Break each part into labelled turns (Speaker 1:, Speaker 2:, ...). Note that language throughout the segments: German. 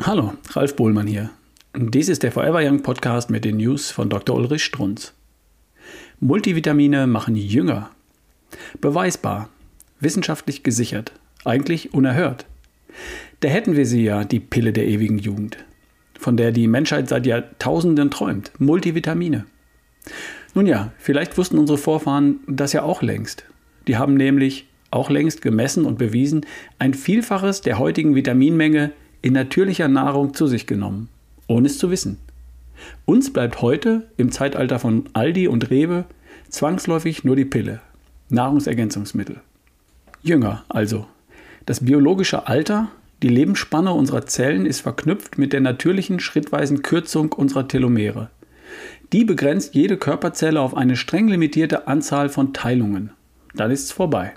Speaker 1: Hallo, Ralf Bohlmann hier. Dies ist der Forever Young Podcast mit den News von Dr. Ulrich Strunz. Multivitamine machen jünger. Beweisbar, wissenschaftlich gesichert, eigentlich unerhört. Da hätten wir sie ja, die Pille der ewigen Jugend, von der die Menschheit seit Jahrtausenden träumt. Multivitamine. Nun ja, vielleicht wussten unsere Vorfahren das ja auch längst. Die haben nämlich auch längst gemessen und bewiesen, ein Vielfaches der heutigen Vitaminmenge in natürlicher Nahrung zu sich genommen, ohne es zu wissen. Uns bleibt heute, im Zeitalter von Aldi und Rewe, zwangsläufig nur die Pille, Nahrungsergänzungsmittel. Jünger also. Das biologische Alter, die Lebensspanne unserer Zellen ist verknüpft mit der natürlichen schrittweisen Kürzung unserer Telomere. Die begrenzt jede Körperzelle auf eine streng limitierte Anzahl von Teilungen. Dann ist es vorbei.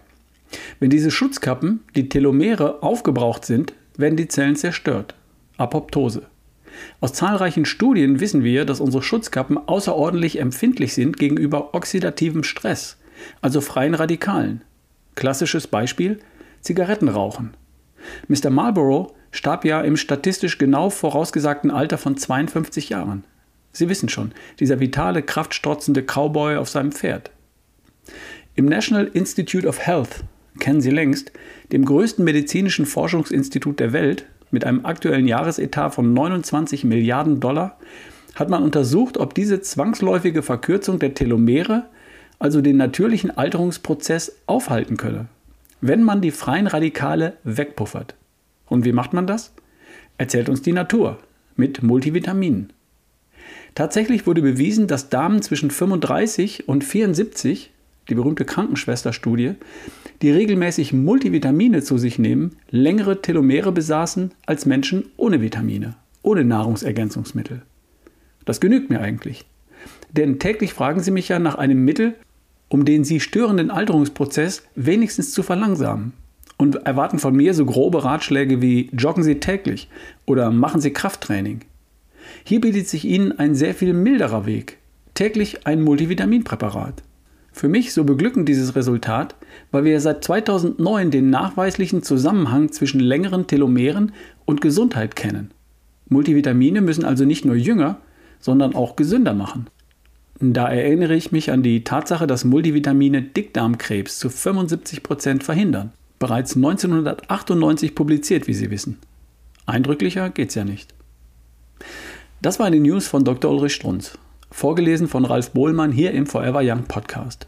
Speaker 1: Wenn diese Schutzkappen, die Telomere, aufgebraucht sind, werden die Zellen zerstört. Apoptose. Aus zahlreichen Studien wissen wir, dass unsere Schutzkappen außerordentlich empfindlich sind gegenüber oxidativem Stress, also freien Radikalen. Klassisches Beispiel: Zigarettenrauchen. Mr. Marlborough starb ja im statistisch genau vorausgesagten Alter von 52 Jahren. Sie wissen schon, dieser vitale, kraftstrotzende Cowboy auf seinem Pferd. Im National Institute of Health kennen Sie längst, dem größten medizinischen Forschungsinstitut der Welt mit einem aktuellen Jahresetat von 29 Milliarden Dollar, hat man untersucht, ob diese zwangsläufige Verkürzung der Telomere, also den natürlichen Alterungsprozess, aufhalten könne, wenn man die freien Radikale wegpuffert. Und wie macht man das? Erzählt uns die Natur mit Multivitaminen. Tatsächlich wurde bewiesen, dass Damen zwischen 35 und 74 die berühmte Krankenschwesterstudie, die regelmäßig Multivitamine zu sich nehmen, längere Telomere besaßen als Menschen ohne Vitamine, ohne Nahrungsergänzungsmittel. Das genügt mir eigentlich. Denn täglich fragen Sie mich ja nach einem Mittel, um den Sie störenden Alterungsprozess wenigstens zu verlangsamen und erwarten von mir so grobe Ratschläge wie joggen Sie täglich oder machen Sie Krafttraining. Hier bietet sich Ihnen ein sehr viel milderer Weg, täglich ein Multivitaminpräparat. Für mich so beglückend dieses Resultat, weil wir seit 2009 den nachweislichen Zusammenhang zwischen längeren Telomeren und Gesundheit kennen. Multivitamine müssen also nicht nur jünger, sondern auch gesünder machen. Da erinnere ich mich an die Tatsache, dass Multivitamine Dickdarmkrebs zu 75 Prozent verhindern. Bereits 1998 publiziert, wie Sie wissen. Eindrücklicher geht's ja nicht. Das war die News von Dr. Ulrich Strunz. Vorgelesen von Ralf Bohlmann hier im Forever Young Podcast.